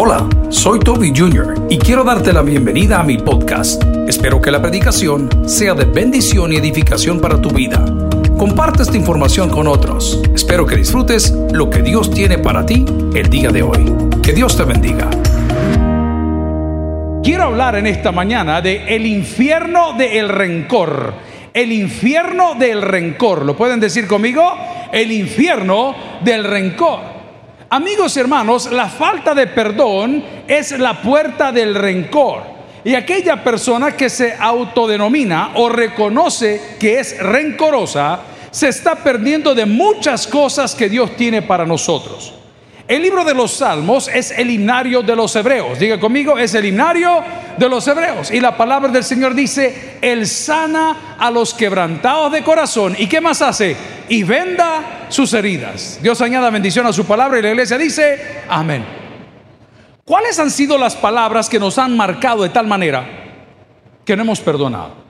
Hola, soy Toby Jr. y quiero darte la bienvenida a mi podcast. Espero que la predicación sea de bendición y edificación para tu vida. Comparte esta información con otros. Espero que disfrutes lo que Dios tiene para ti el día de hoy. Que Dios te bendiga. Quiero hablar en esta mañana de el infierno del rencor. El infierno del rencor. ¿Lo pueden decir conmigo? El infierno del rencor. Amigos y hermanos, la falta de perdón es la puerta del rencor. Y aquella persona que se autodenomina o reconoce que es rencorosa, se está perdiendo de muchas cosas que Dios tiene para nosotros. El libro de los Salmos es el himnario de los hebreos. Diga conmigo, es el himnario de los hebreos. Y la palabra del Señor dice, Él sana a los quebrantados de corazón. ¿Y qué más hace? Y venda sus heridas. Dios añada bendición a su palabra y la iglesia dice, amén. ¿Cuáles han sido las palabras que nos han marcado de tal manera que no hemos perdonado?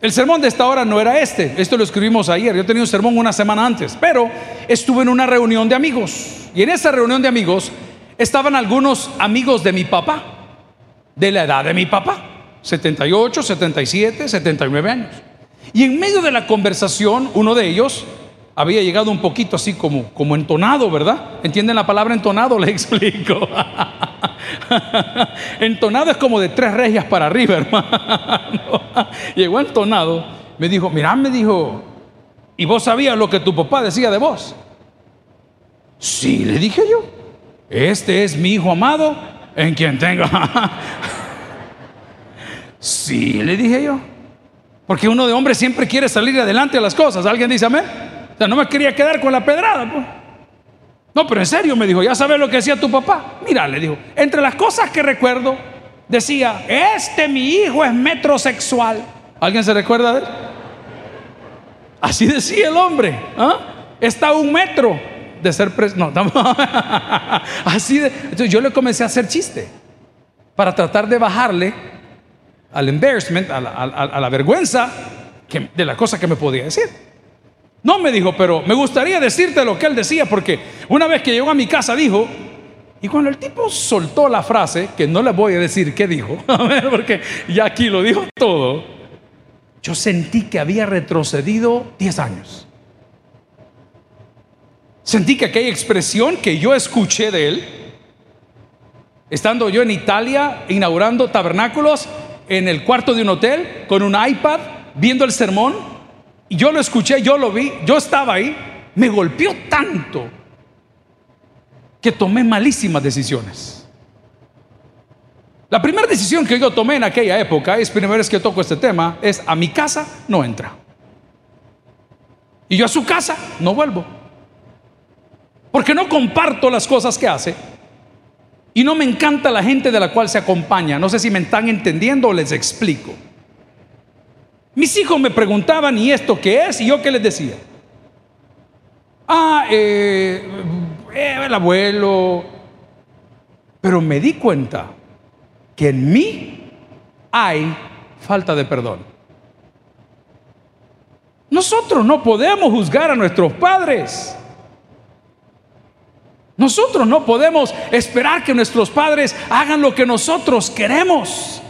El sermón de esta hora no era este, esto lo escribimos ayer, yo tenía un sermón una semana antes, pero estuve en una reunión de amigos. Y en esa reunión de amigos estaban algunos amigos de mi papá, de la edad de mi papá, 78, 77, 79 años. Y en medio de la conversación, uno de ellos había llegado un poquito así como, como entonado, ¿verdad? ¿Entienden la palabra entonado? Le explico. entonado es como de tres regias para arriba, hermano. Llegó entonado, me dijo, mira, me dijo, ¿y vos sabías lo que tu papá decía de vos? Sí, le dije yo. Este es mi hijo amado en quien tenga. sí, le dije yo. Porque uno de hombre siempre quiere salir adelante a las cosas. ¿Alguien dice amén? O sea, no me quería quedar con la pedrada. Pues. No, pero en serio me dijo, ¿ya sabes lo que decía tu papá? Mira, le dijo, entre las cosas que recuerdo, decía, este mi hijo es metrosexual. ¿Alguien se recuerda de él? Así decía el hombre. ¿ah? Está a un metro de ser preso. No, así de. Entonces yo le comencé a hacer chiste para tratar de bajarle al embarrassment, a la, vergüenza de la cosa que me podía decir. No me dijo, pero me gustaría decirte lo que él decía, porque una vez que llegó a mi casa dijo, y cuando el tipo soltó la frase, que no le voy a decir qué dijo, porque ya aquí lo dijo todo, yo sentí que había retrocedido 10 años. Sentí que aquella expresión que yo escuché de él, estando yo en Italia inaugurando tabernáculos en el cuarto de un hotel con un iPad, viendo el sermón, y yo lo escuché, yo lo vi, yo estaba ahí, me golpeó tanto que tomé malísimas decisiones. La primera decisión que yo tomé en aquella época, es primera vez que toco este tema, es a mi casa no entra. Y yo a su casa no vuelvo. Porque no comparto las cosas que hace. Y no me encanta la gente de la cual se acompaña. No sé si me están entendiendo o les explico. Mis hijos me preguntaban, ¿y esto qué es? Y yo qué les decía. Ah, eh, eh, el abuelo. Pero me di cuenta que en mí hay falta de perdón. Nosotros no podemos juzgar a nuestros padres. Nosotros no podemos esperar que nuestros padres hagan lo que nosotros queremos.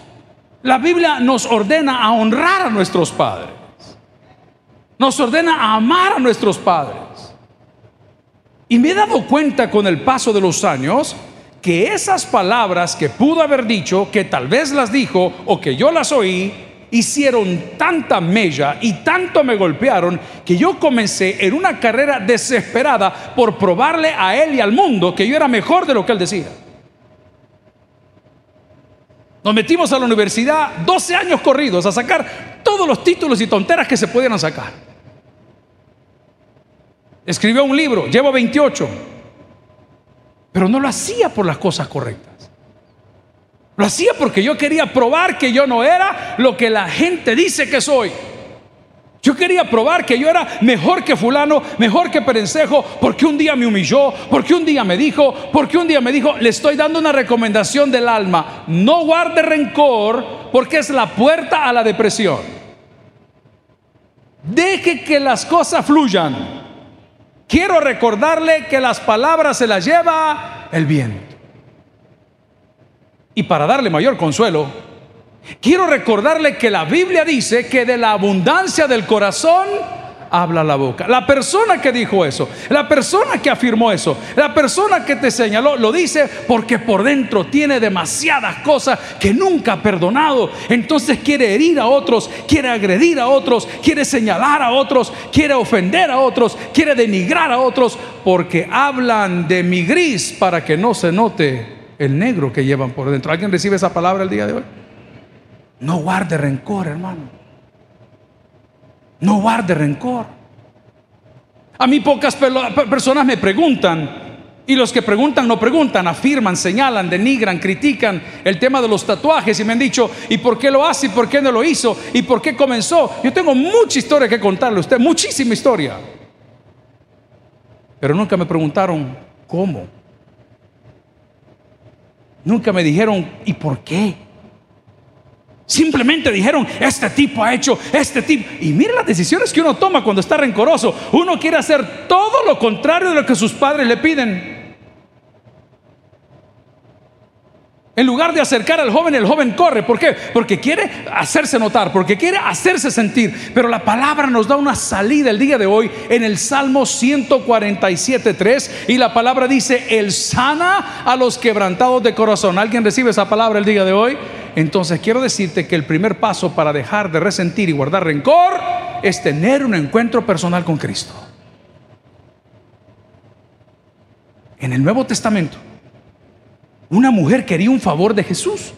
La Biblia nos ordena a honrar a nuestros padres. Nos ordena a amar a nuestros padres. Y me he dado cuenta con el paso de los años que esas palabras que pudo haber dicho, que tal vez las dijo o que yo las oí, hicieron tanta mella y tanto me golpearon que yo comencé en una carrera desesperada por probarle a él y al mundo que yo era mejor de lo que él decía. Nos metimos a la universidad 12 años corridos a sacar todos los títulos y tonteras que se pudieran sacar. Escribió un libro, llevo 28, pero no lo hacía por las cosas correctas. Lo hacía porque yo quería probar que yo no era lo que la gente dice que soy. Yo quería probar que yo era mejor que fulano, mejor que Perencejo, porque un día me humilló, porque un día me dijo, porque un día me dijo, le estoy dando una recomendación del alma, no guarde rencor porque es la puerta a la depresión. Deje que las cosas fluyan. Quiero recordarle que las palabras se las lleva el viento. Y para darle mayor consuelo, quiero recordarle que la Biblia dice que de la abundancia del corazón habla la boca. La persona que dijo eso, la persona que afirmó eso, la persona que te señaló, lo dice porque por dentro tiene demasiadas cosas que nunca ha perdonado. Entonces quiere herir a otros, quiere agredir a otros, quiere señalar a otros, quiere ofender a otros, quiere denigrar a otros, porque hablan de mi gris para que no se note el negro que llevan por dentro. ¿Alguien recibe esa palabra el día de hoy? No guarde rencor, hermano. No guarde rencor. A mí pocas personas me preguntan, y los que preguntan no preguntan, afirman, señalan, denigran, critican el tema de los tatuajes y me han dicho, ¿y por qué lo hace? ¿Y por qué no lo hizo? ¿Y por qué comenzó? Yo tengo mucha historia que contarle a usted, muchísima historia. Pero nunca me preguntaron cómo. Nunca me dijeron, ¿y por qué? Simplemente dijeron, este tipo ha hecho, este tipo. Y mire las decisiones que uno toma cuando está rencoroso. Uno quiere hacer todo lo contrario de lo que sus padres le piden. En lugar de acercar al joven, el joven corre. ¿Por qué? Porque quiere hacerse notar, porque quiere hacerse sentir. Pero la palabra nos da una salida el día de hoy en el Salmo 147.3 y la palabra dice, Él sana a los quebrantados de corazón. ¿Alguien recibe esa palabra el día de hoy? Entonces quiero decirte que el primer paso para dejar de resentir y guardar rencor es tener un encuentro personal con Cristo. En el Nuevo Testamento, una mujer quería un favor de Jesús.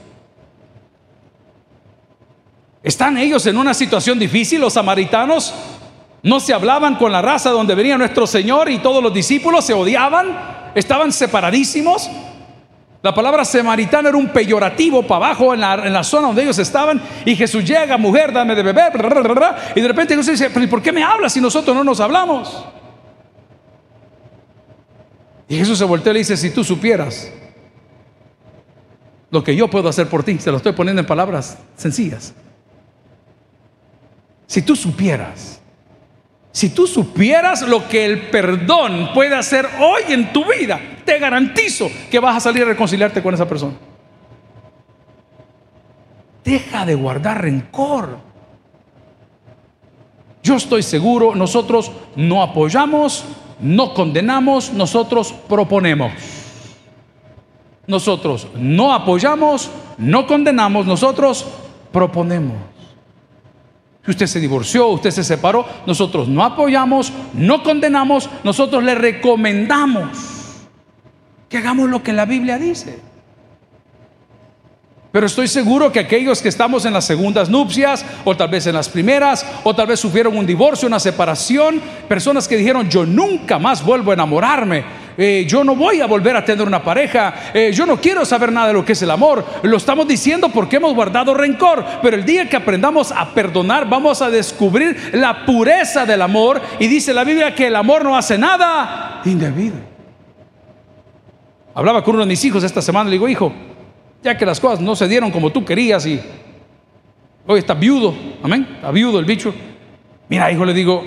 ¿Están ellos en una situación difícil? Los samaritanos no se hablaban con la raza donde venía nuestro Señor y todos los discípulos se odiaban, estaban separadísimos. La palabra samaritano era un peyorativo para abajo en la, zona donde ellos estaban. Y Jesús llega, mujer, dame de beber. y de repente Jesús dice, ¿por qué me hablas si nosotros no nos hablamos? Y Jesús se voltea y le dice, si tú supieras lo que yo puedo hacer por ti, se lo estoy poniendo en palabras sencillas. Si tú supieras, si tú supieras lo que el perdón puede hacer hoy en tu vida, te garantizo que vas a salir a reconciliarte con esa persona. Deja de guardar rencor. Yo estoy seguro, nosotros no apoyamos, no condenamos, nosotros proponemos. Nosotros no apoyamos, no condenamos, nosotros proponemos. Si usted se divorció, usted se separó, nosotros no apoyamos, no condenamos, nosotros le recomendamos que hagamos lo que la Biblia dice. Pero estoy seguro que aquellos que estamos en las segundas nupcias, o tal vez en las primeras, o tal vez sufrieron un divorcio, una separación, personas que dijeron, yo nunca más vuelvo a enamorarme, eh, yo no voy a volver a tener una pareja, eh, yo no quiero saber nada de lo que es el amor. Lo estamos diciendo porque hemos guardado rencor, pero el día que aprendamos a perdonar, vamos a descubrir la pureza del amor. Y dice la Biblia que el amor no hace nada indebido. Hablaba con uno de mis hijos esta semana, le digo, hijo, ya que las cosas no se dieron como tú querías y hoy está viudo, amén, está viudo el bicho. Mira, hijo, le digo,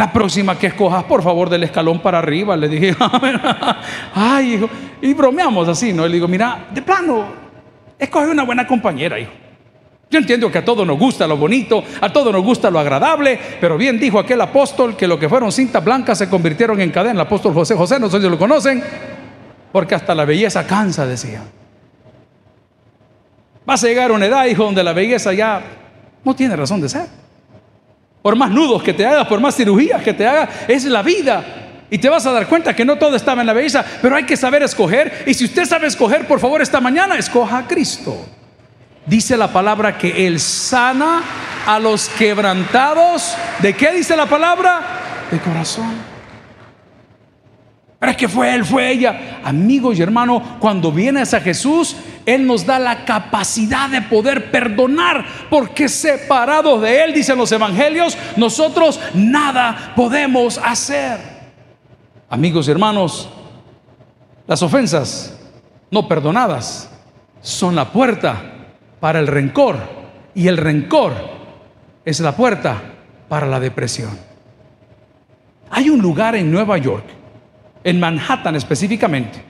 la próxima que escojas, por favor, del escalón para arriba, le dije, ay, hijo, y bromeamos así, ¿no? Le digo, mira, de plano, escoge una buena compañera, hijo. Yo entiendo que a todos nos gusta lo bonito, a todos nos gusta lo agradable, pero bien dijo aquel apóstol que lo que fueron cintas blancas se convirtieron en cadena, el apóstol José José, no sé si lo conocen, porque hasta la belleza cansa, decía. Vas a llegar a una edad, hijo, donde la belleza ya no tiene razón de ser. Por más nudos que te hagas, por más cirugías que te hagas, es la vida. Y te vas a dar cuenta que no todo estaba en la belleza, pero hay que saber escoger. Y si usted sabe escoger, por favor, esta mañana, escoja a Cristo. Dice la palabra que Él sana a los quebrantados. ¿De qué dice la palabra? De corazón. Pero es que fue él, fue ella. Amigos y hermanos, cuando vienes a Jesús, Él nos da la capacidad de poder perdonar, porque separados de Él, dicen los evangelios, nosotros nada podemos hacer. Amigos y hermanos, las ofensas no perdonadas son la puerta para el rencor y el rencor es la puerta para la depresión. Hay un lugar en Nueva York en Manhattan específicamente,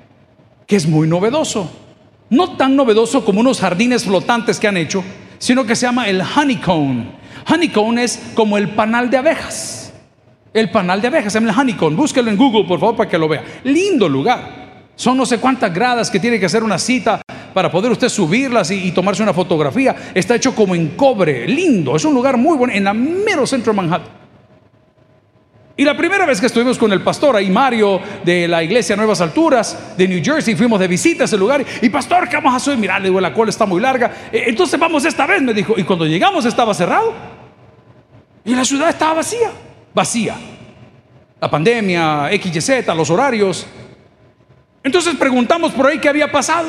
que es muy novedoso. No tan novedoso como unos jardines flotantes que han hecho, sino que se llama el honeycomb. Honeycomb es como el panal de abejas. El panal de abejas, se llama el honeycomb. Búsquelo en Google, por favor, para que lo vea. Lindo lugar. Son no sé cuántas gradas que tiene que hacer una cita para poder usted subirlas y, tomarse una fotografía. Está hecho como en cobre, lindo. Es un lugar muy bueno, en el mero centro de Manhattan. Y la primera vez que estuvimos con el pastor ahí, Mario, de la iglesia Nuevas Alturas, de New Jersey, fuimos de visita a ese lugar. Y pastor, ¿qué vamos a subir? Mirá, la cola está muy larga. E, entonces vamos esta vez, me dijo. Y cuando llegamos estaba cerrado. Y la ciudad estaba vacía, vacía. La pandemia, XYZ, los horarios. Entonces preguntamos por ahí qué había pasado.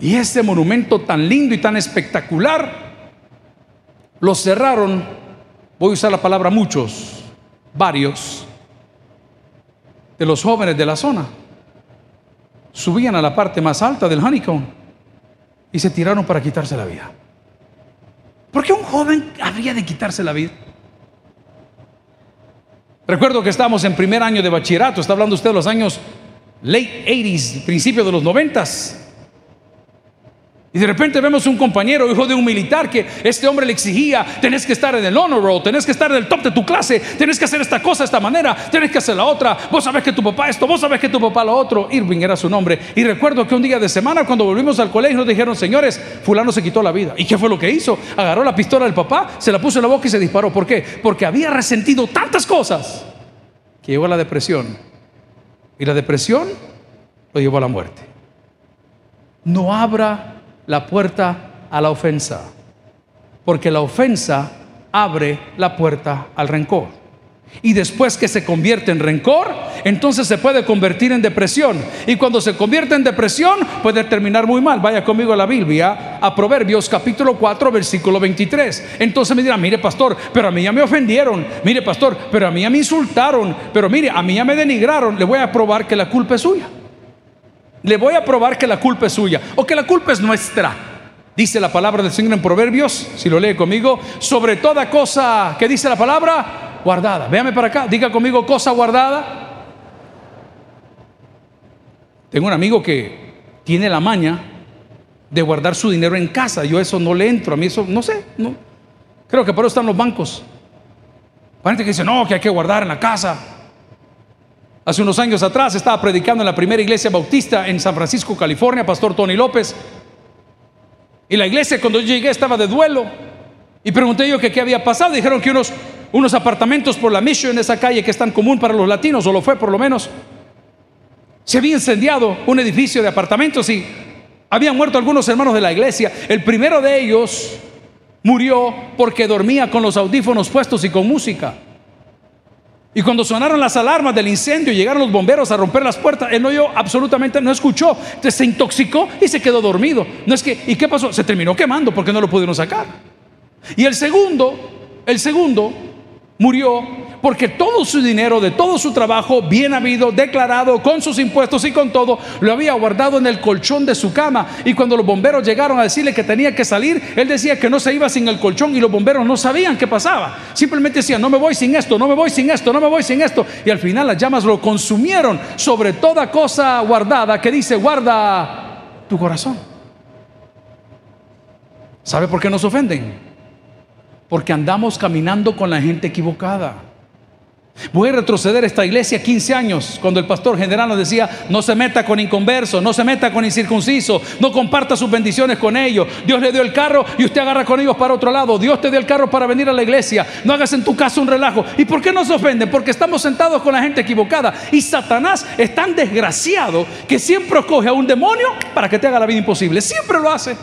Y ese monumento tan lindo y tan espectacular, lo cerraron, voy a usar la palabra muchos, varios de los jóvenes de la zona subían a la parte más alta del honeycomb y se tiraron para quitarse la vida. ¿Por qué un joven habría de quitarse la vida? Recuerdo que estábamos en primer año de bachillerato, está hablando usted de los años late 80s, principio de los 90s. Y de repente vemos un compañero, hijo de un militar, que este hombre le exigía, tenés que estar en el honor roll, tenés que estar en el top de tu clase, tenés que hacer esta cosa de esta manera, tenés que hacer la otra, vos sabés que tu papá esto, vos sabés que tu papá lo otro. Irving era su nombre. Y recuerdo que un día de semana, cuando volvimos al colegio, nos dijeron, señores, fulano se quitó la vida. ¿Y qué fue lo que hizo? Agarró la pistola del papá, se la puso en la boca y se disparó. ¿Por qué? Porque había resentido tantas cosas que llegó a la depresión. Y la depresión lo llevó a la muerte. No abra la puerta a la ofensa, porque la ofensa abre la puerta al rencor. Y después que se convierte en rencor, entonces se puede convertir en depresión. Y cuando se convierte en depresión, puede terminar muy mal. Vaya conmigo a la Biblia, a Proverbios capítulo 4, versículo 23. Entonces me dirá, mire pastor, pero a mí ya me ofendieron. Mire pastor, pero a mí ya me insultaron. Pero mire, a mí ya me denigraron. Le voy a probar que la culpa es suya. Le voy a probar que la culpa es suya o que la culpa es nuestra. Dice la palabra del Señor en Proverbios, si lo lee conmigo, sobre toda cosa que dice la palabra, guardada. Véame para acá, diga conmigo cosa guardada. Tengo un amigo que tiene la maña de guardar su dinero en casa. Yo eso no le entro, a mí eso no sé, no. Creo que por eso están los bancos. Gente que dice, no, que hay que guardar en la casa. Hace unos años atrás estaba predicando en la primera iglesia bautista en San Francisco, California, Pastor Tony López. Y la iglesia cuando yo llegué estaba de duelo. Y pregunté yo qué había pasado. Dijeron que unos, unos apartamentos por la Mission, en esa calle que es tan común para los latinos, o lo fue por lo menos, se había incendiado un edificio de apartamentos y habían muerto algunos hermanos de la iglesia. El primero de ellos murió porque dormía con los audífonos puestos y con música. Y cuando sonaron las alarmas del incendio y llegaron los bomberos a romper las puertas, él no oyó absolutamente, no escuchó. Entonces se intoxicó y se quedó dormido. No es que, ¿y qué pasó? Se terminó quemando porque no lo pudieron sacar. Y el segundo, el segundo murió porque todo su dinero, de todo su trabajo, bien habido, declarado, con sus impuestos y con todo, lo había guardado en el colchón de su cama. Y cuando los bomberos llegaron a decirle que tenía que salir, él decía que no se iba sin el colchón y los bomberos no sabían qué pasaba. Simplemente decían, no me voy sin esto, no me voy sin esto, no me voy sin esto. Y al final las llamas lo consumieron sobre toda cosa guardada que dice, guarda tu corazón. ¿Sabe por qué nos ofenden? Porque andamos caminando con la gente equivocada. Voy a retroceder a esta iglesia 15 años, cuando el pastor general nos decía, no se meta con inconverso, no se meta con incircunciso, no comparta sus bendiciones con ellos. Dios le dio el carro y usted agarra con ellos para otro lado. Dios te dio el carro para venir a la iglesia. No hagas en tu casa un relajo. ¿Y por qué nos ofenden? Porque estamos sentados con la gente equivocada. Y Satanás es tan desgraciado que siempre escoge a un demonio para que te haga la vida imposible. Siempre lo hace.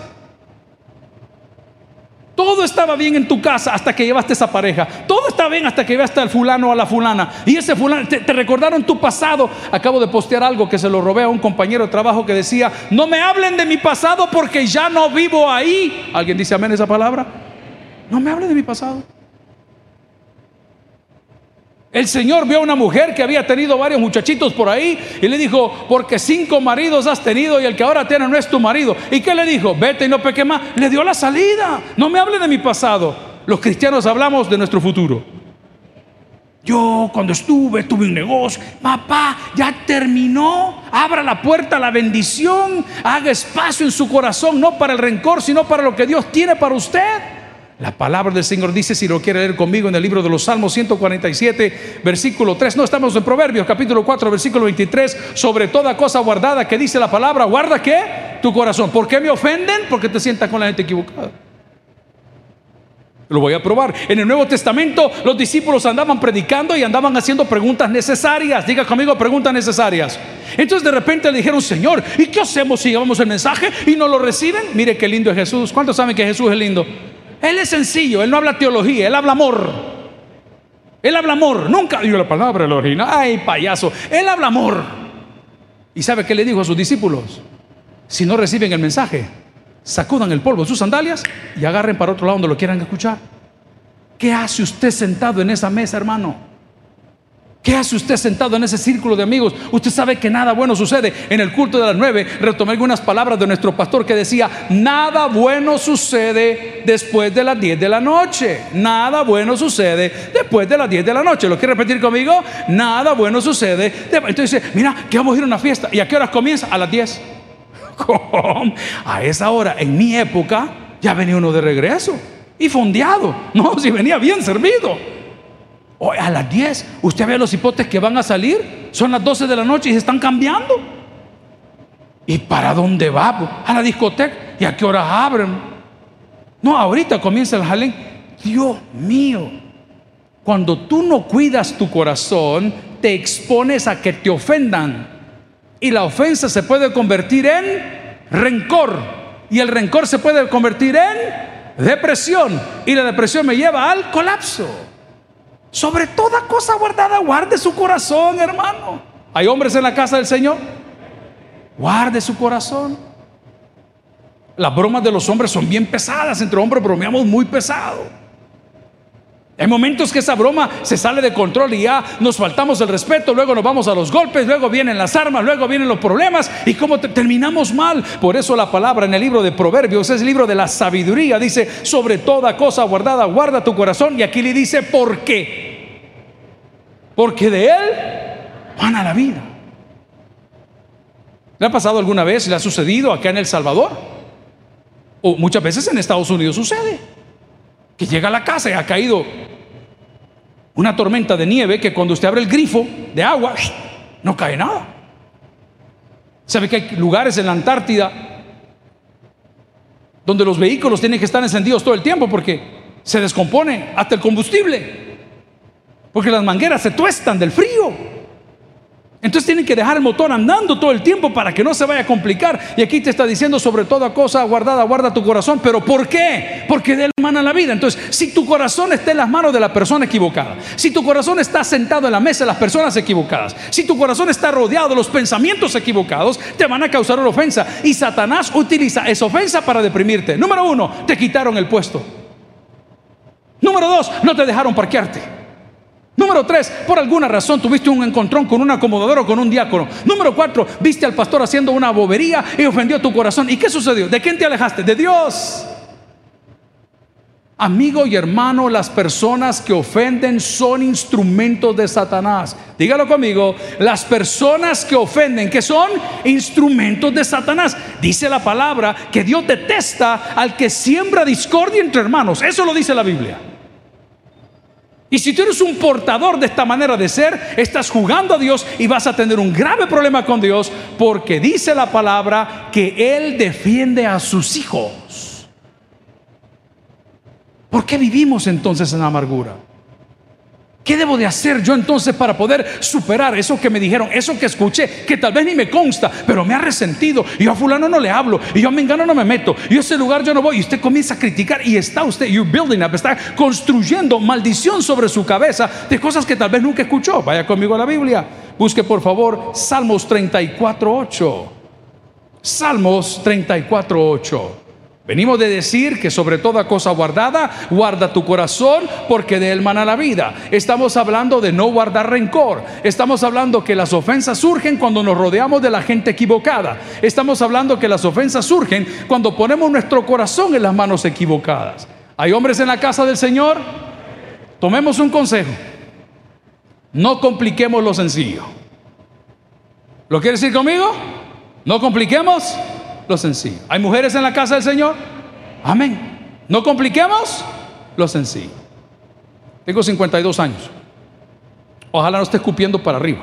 Todo estaba bien en tu casa hasta que llevaste esa pareja. Todo estaba bien hasta que llevaste al fulano o a la fulana. Y ese fulano, te, te, recordaron tu pasado. Acabo de postear algo que se lo robé a un compañero de trabajo que decía, no me hablen de mi pasado porque ya no vivo ahí. ¿Alguien dice amén esa palabra? No me hablen de mi pasado. El Señor vio a una mujer que había tenido varios muchachitos por ahí y le dijo, porque cinco maridos has tenido y el que ahora tiene no es tu marido. ¿Y qué le dijo? Vete y no peque más. Le dio la salida. No me hable de mi pasado. Los cristianos hablamos de nuestro futuro. Yo cuando estuve tuve un negocio. Papá, ya terminó. Abra la puerta a la bendición. Haga espacio en su corazón, no para el rencor, sino para lo que Dios tiene para usted. La palabra del Señor dice, si lo quiere leer conmigo en el libro de los Salmos 147, versículo 3. No estamos en Proverbios, capítulo 4, versículo 23. Sobre toda cosa guardada que dice la palabra, guarda qué? Tu corazón. ¿Por qué me ofenden? Porque te sientas con la gente equivocada. Lo voy a probar. En el Nuevo Testamento los discípulos andaban predicando y andaban haciendo preguntas necesarias. Diga conmigo preguntas necesarias. Entonces de repente le dijeron, Señor, ¿y qué hacemos si llevamos el mensaje y no lo reciben? Mire qué lindo es Jesús. ¿Cuántos saben que Jesús es lindo? Él es sencillo, él no habla teología, él habla amor. Él habla amor, nunca digo la palabra el original. Ay, payaso, él habla amor. ¿Y sabe qué le dijo a sus discípulos? Si no reciben el mensaje, sacudan el polvo de sus sandalias y agarren para otro lado donde lo quieran escuchar. ¿Qué hace usted sentado en esa mesa, hermano? ¿Qué hace usted sentado en ese círculo de amigos? Usted sabe que nada bueno sucede. En el culto de las nueve retomé algunas palabras de nuestro pastor que decía, nada bueno sucede después de las diez de la noche. Nada bueno sucede después de las diez de la noche. ¿Lo quiere repetir conmigo? Nada bueno sucede. Entonces dice, mira, que vamos a ir a una fiesta. ¿Y a qué horas comienza? A las A esa hora, en mi época, ya venía uno de regreso. Y fondeado. No, si venía bien servido. Hoy a las 10, usted ve los hipotes que van a salir, son las 12 de la noche y se están cambiando. ¿Y para dónde va? A la discoteca. ¿Y a qué horas abren? No, ahorita comienza el jalén. Dios mío, cuando tú no cuidas tu corazón, te expones a que te ofendan. Y la ofensa se puede convertir en rencor. Y el rencor se puede convertir en depresión. Y la depresión me lleva al colapso. Sobre toda cosa guardada, guarde su corazón, hermano. ¿Hay hombres en la casa del Señor? Guarde su corazón. Las bromas de los hombres son bien pesadas. Entre hombres bromeamos muy pesado. Hay momentos que esa broma se sale de control y ya nos faltamos el respeto, luego nos vamos a los golpes, luego vienen las armas, luego vienen los problemas y cómo terminamos mal. Por eso la palabra en el libro de Proverbios es el libro de la sabiduría. Dice, sobre toda cosa guardada, guarda tu corazón. Y aquí le dice, ¿por qué? Porque de él van a la vida. ¿Le ha pasado alguna vez? ¿Le ha sucedido acá en El Salvador? O muchas veces en Estados Unidos sucede. Que llega a la casa y ha caído una tormenta de nieve que cuando usted abre el grifo de agua, no cae nada. ¿Sabe que hay lugares en la Antártida donde los vehículos tienen que estar encendidos todo el tiempo porque se descompone hasta el combustible? Porque las mangueras se tuestan del frío. Entonces tienen que dejar el motor andando todo el tiempo para que no se vaya a complicar. Y aquí te está diciendo sobre toda cosa guardada, guarda tu corazón. ¿Pero por qué? Porque de él mana la vida. Entonces, si tu corazón está en las manos de la persona equivocada, si tu corazón está sentado en la mesa de las personas equivocadas, si tu corazón está rodeado de los pensamientos equivocados, te van a causar una ofensa. Y Satanás utiliza esa ofensa para deprimirte. Número uno, te quitaron el puesto. Número dos, no te dejaron parquearte. Número tres, por alguna razón tuviste un encontrón con un acomodador o con un diácono. Número cuatro, viste al pastor haciendo una bobería y ofendió tu corazón. ¿Y qué sucedió? ¿De quién te alejaste? De Dios. Amigo y hermano, las personas que ofenden son instrumentos de Satanás. Dígalo conmigo, las personas que ofenden, que son instrumentos de Satanás. Dice la palabra que Dios detesta al que siembra discordia entre hermanos. Eso lo dice la Biblia. Y si tú eres un portador de esta manera de ser, estás jugando a Dios y vas a tener un grave problema con Dios porque dice la palabra que Él defiende a sus hijos. ¿Por qué vivimos entonces en amargura? ¿Qué debo de hacer yo entonces para poder superar eso que me dijeron, eso que escuché, que tal vez ni me consta, pero me ha resentido? Y yo a fulano no le hablo, y yo a Mengano no me meto, y a ese lugar yo no voy. Y usted comienza a criticar y está usted, you building up, está construyendo maldición sobre su cabeza de cosas que tal vez nunca escuchó. Vaya conmigo a la Biblia. Busque por favor Salmos 34.8. Salmos 34.8. Venimos de decir que sobre toda cosa guardada, guarda tu corazón porque de él mana la vida. Estamos hablando de no guardar rencor. Estamos hablando que las ofensas surgen cuando nos rodeamos de la gente equivocada. Estamos hablando que las ofensas surgen cuando ponemos nuestro corazón en las manos equivocadas. ¿Hay hombres en la casa del Señor? Tomemos un consejo. No compliquemos lo sencillo. ¿Lo quiere decir conmigo? No compliquemos lo sencillo. ¿Hay mujeres en la casa del Señor? Amén. No compliquemos lo sencillo. Tengo 52 años. Ojalá no esté escupiendo para arriba.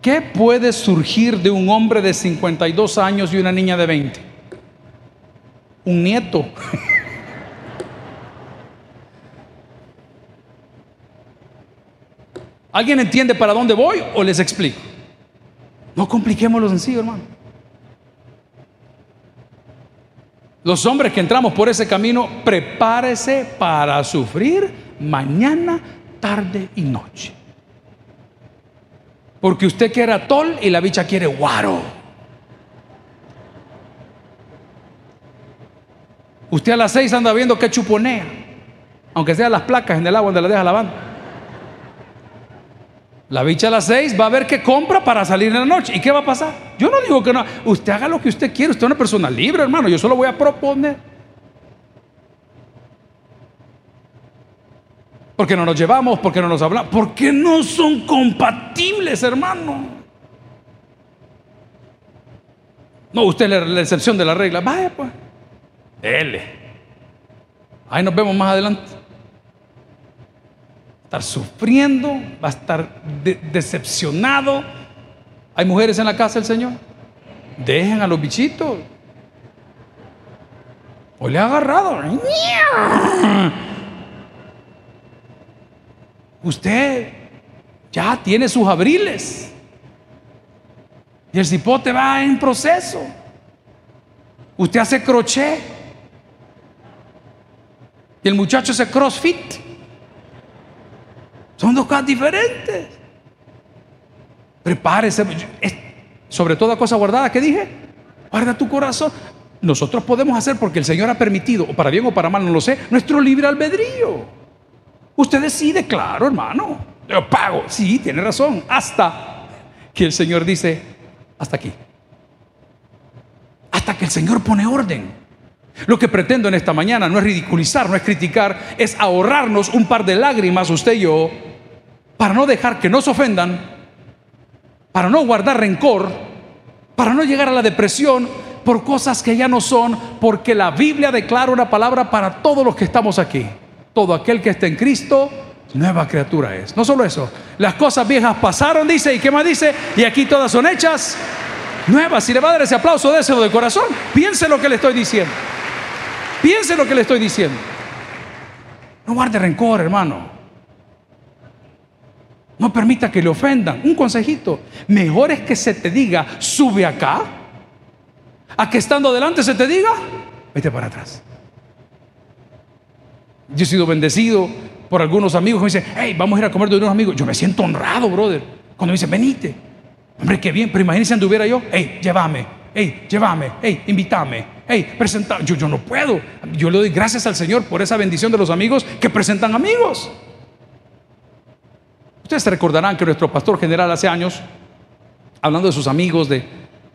¿Qué puede surgir de un hombre de 52 años y una niña de 20? Un nieto. ¿Alguien entiende para dónde voy o les explico? No compliquemos lo sencillo, hermano. Los hombres que entramos por ese camino, prepárese para sufrir mañana, tarde y noche. Porque usted quiere atol y la bicha quiere guaro. Usted a las seis anda viendo que chuponea, aunque sean las placas en el agua donde la deja lavando. La bicha a las seis va a ver qué compra para salir en la noche. ¿Y qué va a pasar? Yo no digo que no. Usted haga lo que usted quiere. Usted es una persona libre, hermano. Yo solo voy a proponer. Porque no nos llevamos, porque no nos hablamos, porque no son compatibles, hermano. No, usted es la excepción de la regla. Vaya, pues. L. Ahí nos vemos más adelante estar sufriendo, va a estar decepcionado. ¿Hay mujeres en la casa del Señor? Dejen a los bichitos. O le ha agarrado. Usted ya tiene sus abriles. Y el cipote va en proceso. Usted hace crochet. Y el muchacho hace crossfit. Son dos cosas diferentes. Prepárese. Sobre toda cosa guardada, ¿qué dije? Guarda tu corazón. Nosotros podemos hacer porque el Señor ha permitido, o para bien o para mal, no lo sé, nuestro libre albedrío. Usted decide, claro, hermano. Yo pago. Sí, tiene razón. Hasta que el Señor dice, hasta aquí. Hasta que el Señor pone orden. Lo que pretendo en esta mañana no es ridiculizar, no es criticar, es ahorrarnos un par de lágrimas, usted y yo, para no dejar que nos ofendan, para no guardar rencor, para no llegar a la depresión por cosas que ya no son, porque la Biblia declara una palabra para todos los que estamos aquí. Todo aquel que está en Cristo, nueva criatura es. No solo eso, las cosas viejas pasaron, dice, y qué más dice, y aquí todas son hechas nuevas. Si le va a dar ese aplauso, déselo de corazón. Piense lo que le estoy diciendo. Piense lo que le estoy diciendo. No guarde rencor, hermano. No permita que le ofendan. Un consejito. Mejor es que se te diga, sube acá, a que estando adelante se te diga, vete para atrás. Yo he sido bendecido por algunos amigos que me dicen, hey, vamos a ir a comer de unos amigos. Yo me siento honrado, brother. Cuando me dicen, venite. Hombre, qué bien, pero imagínense anduviera yo, hey, llévame, hey, llévame, hey, invítame, hey, presenta. Yo, yo no puedo. Yo le doy gracias al Señor por esa bendición de los amigos que presentan amigos. Ustedes recordarán que nuestro pastor general hace años, hablando de sus amigos de,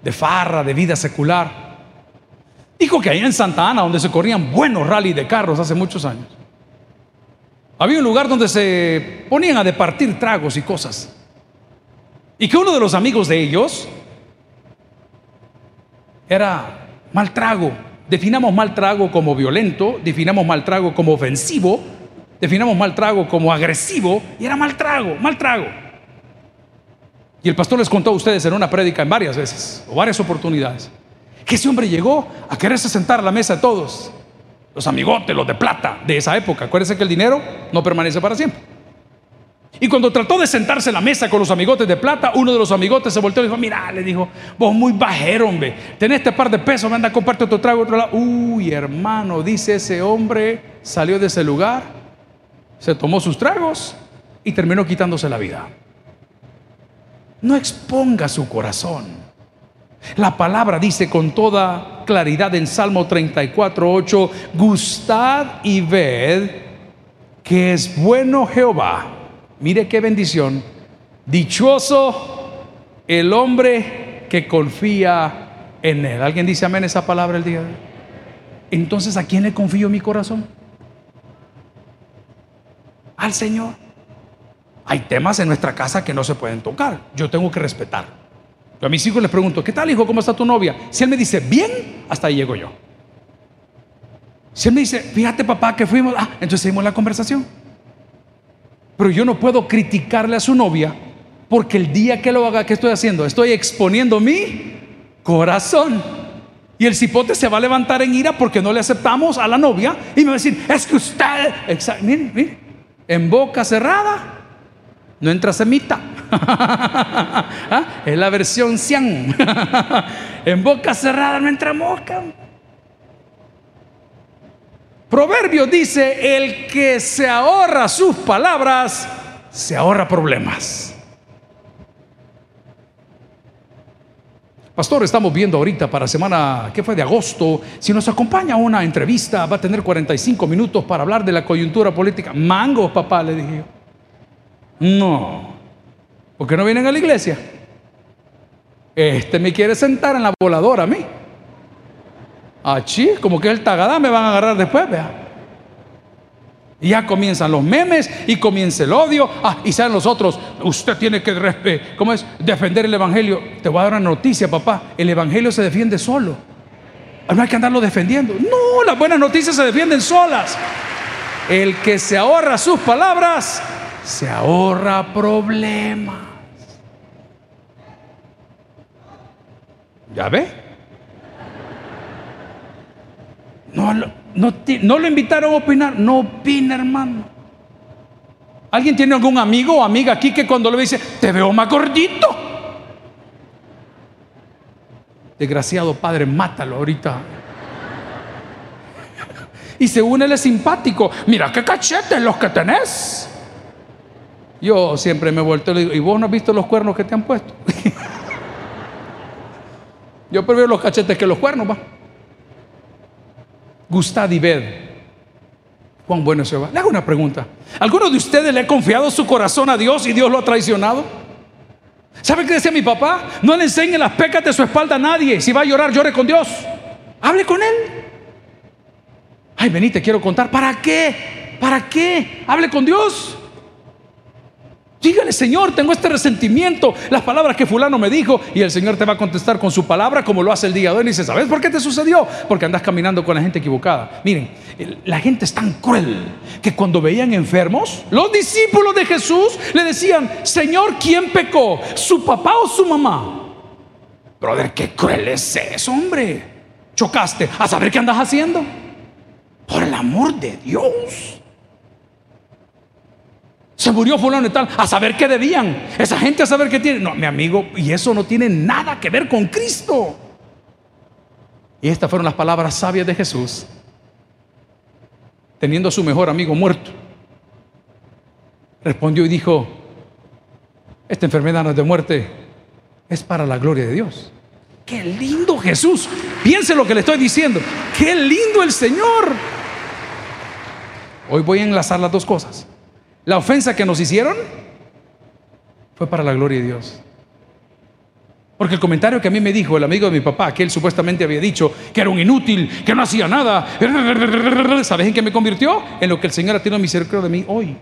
de farra, de vida secular, dijo que ahí en Santa Ana, donde se corrían buenos rally de carros hace muchos años, había un lugar donde se ponían a departir tragos y cosas. Y que uno de los amigos de ellos era mal trago. Definamos mal trago como violento, definamos mal trago como ofensivo, definamos mal trago como agresivo y era mal trago, mal trago. Y el pastor les contó a ustedes en una prédica en varias veces, o varias oportunidades, que ese hombre llegó a quererse sentar a la mesa de todos, los amigotes, los de plata de esa época. Acuérdense que el dinero no permanece para siempre. Y cuando trató de sentarse a la mesa con los amigotes de plata, uno de los amigotes se volteó y dijo, mira, le dijo, vos muy bajero, hombre, tenés este par de pesos, me anda a comparte otro trago, otro lado. Uy, hermano, dice ese hombre, salió de ese lugar se tomó sus tragos y terminó quitándose la vida. No exponga su corazón. La palabra dice con toda claridad en Salmo 34, 8, gustad y ved que es bueno Jehová. Mire qué bendición. Dichoso el hombre que confía en él. ¿Alguien dice amén esa palabra el día de hoy? Entonces, ¿a quién le confío mi corazón? Al Señor. Hay temas en nuestra casa que no se pueden tocar. Yo tengo que respetar. Yo a mis hijos les pregunto, ¿qué tal hijo? ¿Cómo está tu novia? Si él me dice, bien, hasta ahí llego yo. Si él me dice, fíjate papá que fuimos, ah, entonces seguimos la conversación. Pero yo no puedo criticarle a su novia porque el día que lo haga, ¿qué estoy haciendo? Estoy exponiendo mi corazón. Y el cipote se va a levantar en ira porque no le aceptamos a la novia y me va a decir, es que usted, mire, mire, en boca cerrada no entra semita. ¿Ah? Es la versión cian. en boca cerrada no entra mosca. Proverbio dice, el que se ahorra sus palabras, se ahorra problemas. Pastor, estamos viendo ahorita para semana, ¿qué fue? De agosto. Si nos acompaña una entrevista, va a tener 45 minutos para hablar de la coyuntura política. Mango, papá, le dije yo. No. ¿Por qué no vienen a la iglesia? Este me quiere sentar en la voladora a mí. Achí, como que el tagadá me van a agarrar después, vea. Y ya comienzan los memes y comienza el odio. Ah, y saben los otros, usted tiene que, ¿cómo es? Defender el Evangelio. Te voy a dar una noticia, papá. El Evangelio se defiende solo. No hay que andarlo defendiendo. No, las buenas noticias se defienden solas. El que se ahorra sus palabras, se ahorra problemas. ¿Ya ve? No, no, lo invitaron a opinar, no opina, hermano. ¿Alguien tiene algún amigo o amiga aquí que cuando le dice, te veo más gordito? Desgraciado padre, mátalo ahorita. Y según él es simpático, mira qué cachetes los que tenés. Yo siempre me he vuelto y le digo, ¿y vos no has visto los cuernos que te han puesto? Yo prefiero los cachetes que los cuernos, va. Gustad y ved cuán bueno se va. Le hago una pregunta. ¿Alguno de ustedes le ha confiado su corazón a Dios y Dios lo ha traicionado? ¿Sabe qué decía mi papá? No le enseñe las pecas de su espalda a nadie. Si va a llorar, llore con Dios. Hable con Él. Ay, vení, te quiero contar. ¿Para qué? ¿Para qué? Hable con Dios. Dígale, Señor, tengo este resentimiento, las palabras que fulano me dijo, y el Señor te va a contestar con su palabra como lo hace el día de hoy. Y dice, ¿sabes por qué te sucedió? Porque andas caminando con la gente equivocada. Miren, la gente es tan cruel que cuando veían enfermos, los discípulos de Jesús le decían, Señor, ¿quién pecó? ¿Su papá o su mamá? Brother, qué cruel es eso, hombre. Chocaste, a saber qué andas haciendo. Por el amor de Dios. Se murió fulano y tal, a saber qué debían. Esa gente a saber qué tiene. No, mi amigo, y eso no tiene nada que ver con Cristo. Y estas fueron las palabras sabias de Jesús, teniendo a su mejor amigo muerto. Respondió y dijo, esta enfermedad no es de muerte, es para la gloria de Dios. Qué lindo Jesús. Piense lo que le estoy diciendo. Qué lindo el Señor. Hoy voy a enlazar las dos cosas. La ofensa que nos hicieron fue para la gloria de Dios. Porque el comentario que a mí me dijo el amigo de mi papá, que él supuestamente había dicho que era un inútil, que no hacía nada, ¿sabes en qué me convirtió? En lo que el Señor ha tenido misericordia de mí hoy.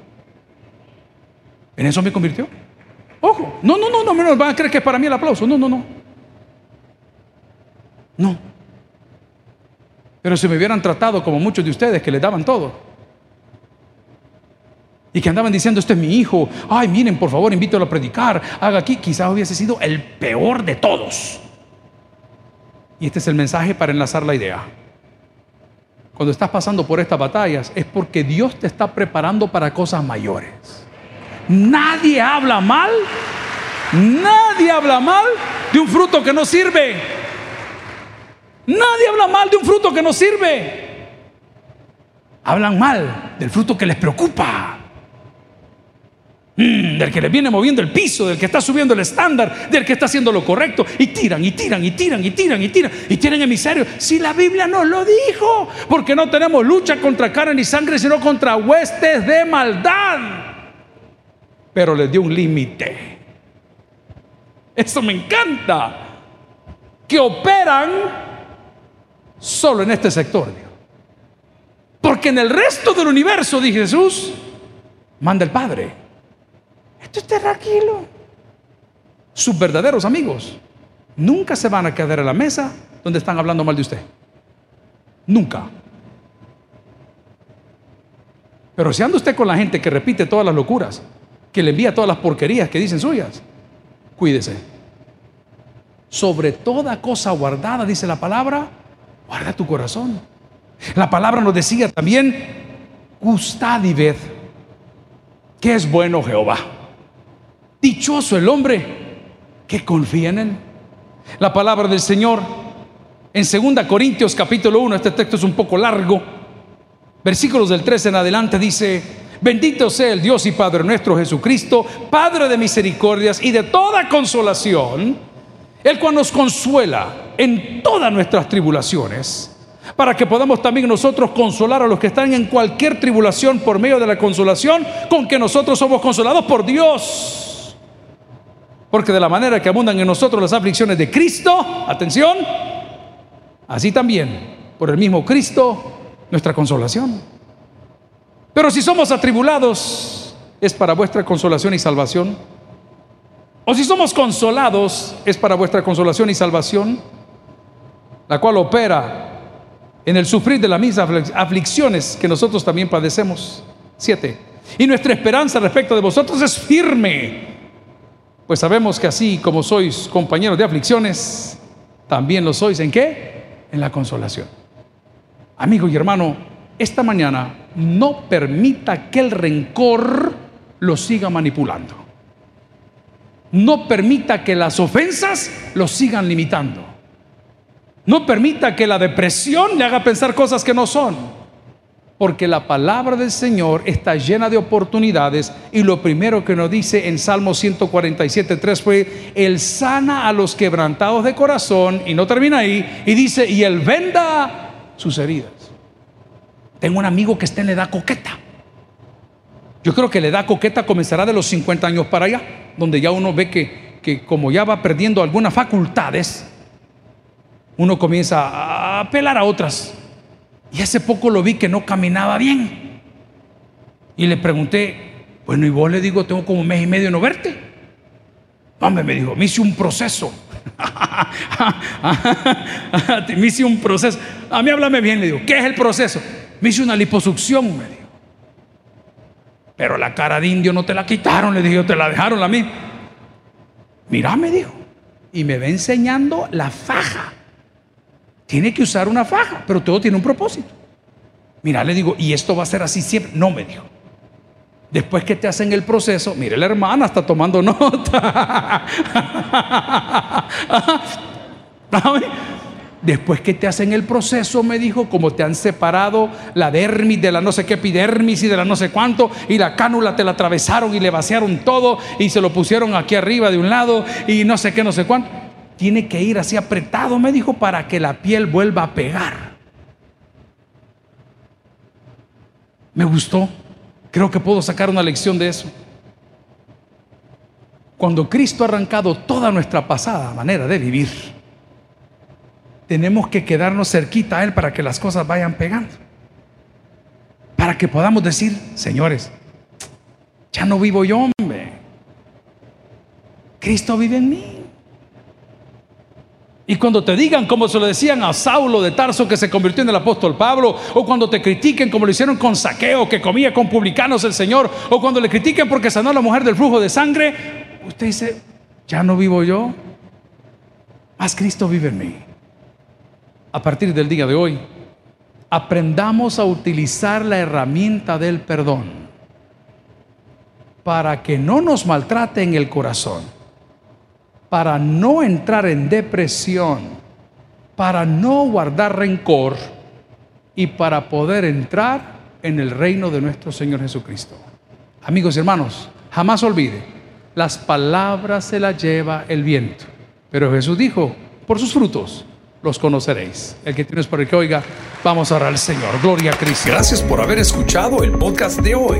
¿En eso me convirtió? Ojo, no, no, no, no me van a creer que es para mí el aplauso. No, no, no. No. Pero si me hubieran tratado como muchos de ustedes que le daban todo, y que andaban diciendo, este es mi hijo, ay, miren, por favor, invítalo a predicar, haga aquí, quizás hubiese sido el peor de todos. Y este es el mensaje para enlazar la idea. Cuando estás pasando por estas batallas es porque Dios te está preparando para cosas mayores. Nadie habla mal, nadie habla mal de un fruto que no sirve. Nadie habla mal de un fruto que no sirve. Hablan mal del fruto que les preocupa. Mm, del que le viene moviendo el piso, del que está subiendo el estándar, del que está haciendo lo correcto. Y tiran, y tiran, y tiran, y tiran, y tiran, y tienen emisario. Si la Biblia nos lo dijo, porque no tenemos lucha contra carne ni sangre, sino contra huestes de maldad. Pero les dio un límite. Eso me encanta. Que operan solo en este sector. Porque en el resto del universo, dice Jesús, manda el Padre. Esto es tranquilo. Sus verdaderos amigos nunca se van a quedar en la mesa donde están hablando mal de usted. Nunca. Pero si anda usted con la gente que repite todas las locuras, que le envía todas las porquerías que dicen suyas, cuídese. Sobre toda cosa guardada, dice la palabra, guarda tu corazón. La palabra nos decía también, gustad y ved que es bueno Jehová. Dichoso el hombre que confía en él. La palabra del Señor en 2 Corintios capítulo 1, este texto es un poco largo, versículos del 13 en adelante dice, bendito sea el Dios y Padre nuestro Jesucristo, Padre de misericordias y de toda consolación, el cual nos consuela en todas nuestras tribulaciones para que podamos también nosotros consolar a los que están en cualquier tribulación por medio de la consolación con que nosotros somos consolados por Dios. Porque de la manera que abundan en nosotros las aflicciones de Cristo, atención, así también por el mismo Cristo nuestra consolación. Pero si somos atribulados, es para vuestra consolación y salvación. O si somos consolados, es para vuestra consolación y salvación, la cual opera en el sufrir de las mismas aflicciones que nosotros también padecemos. Siete. Y nuestra esperanza respecto de vosotros es firme, pues sabemos que así como sois compañeros de aflicciones, también lo sois en qué? En la consolación. Amigo y hermano, esta mañana no permita que el rencor lo siga manipulando. No permita que las ofensas lo sigan limitando. No permita que la depresión le haga pensar cosas que no son. Porque la palabra del Señor está llena de oportunidades y lo primero que nos dice en Salmo 147.3 fue, Él sana a los quebrantados de corazón y no termina ahí y dice, y Él venda sus heridas. Tengo un amigo que está en la edad coqueta. Yo creo que la edad coqueta comenzará de los 50 años para allá, donde ya uno ve que, que como ya va perdiendo algunas facultades, uno comienza a apelar a otras. Y hace poco lo vi que no caminaba bien. Y le pregunté, bueno, y vos le digo, tengo como un mes y medio no verte. Hombre, me dijo, me hice un proceso. me hice un proceso. A mí háblame bien, le digo, ¿qué es el proceso? Me hice una liposucción, me dijo. Pero la cara de indio no te la quitaron, le dije, te la dejaron a mí. Mira, me dijo. Y me va enseñando la faja tiene que usar una faja, pero todo tiene un propósito. Mira, le digo, ¿y esto va a ser así siempre? No, me dijo. Después que te hacen el proceso, mire, la hermana está tomando nota. Después que te hacen el proceso, me dijo, como te han separado la dermis de la no sé qué epidermis y de la no sé cuánto, y la cánula te la atravesaron y le vaciaron todo y se lo pusieron aquí arriba de un lado y no sé qué, no sé cuánto tiene que ir así apretado, me dijo, para que la piel vuelva a pegar. Me gustó. Creo que puedo sacar una lección de eso. Cuando Cristo ha arrancado toda nuestra pasada manera de vivir, tenemos que quedarnos cerquita a Él para que las cosas vayan pegando. Para que podamos decir, señores, ya no vivo yo, hombre. Cristo vive en mí. Y cuando te digan como se lo decían a Saulo de Tarso que se convirtió en el apóstol Pablo, o cuando te critiquen como lo hicieron con Saqueo que comía con publicanos el Señor, o cuando le critiquen porque sanó a la mujer del flujo de sangre, usted dice, ya no vivo yo, más Cristo vive en mí. A partir del día de hoy, aprendamos a utilizar la herramienta del perdón para que no nos maltrate en el corazón para no entrar en depresión, para no guardar rencor y para poder entrar en el reino de nuestro Señor Jesucristo. Amigos y hermanos, jamás olvide, las palabras se las lleva el viento, pero Jesús dijo, por sus frutos los conoceréis. El que tienes por el que oiga, vamos a orar al Señor. Gloria a Cristo. Gracias por haber escuchado el podcast de hoy.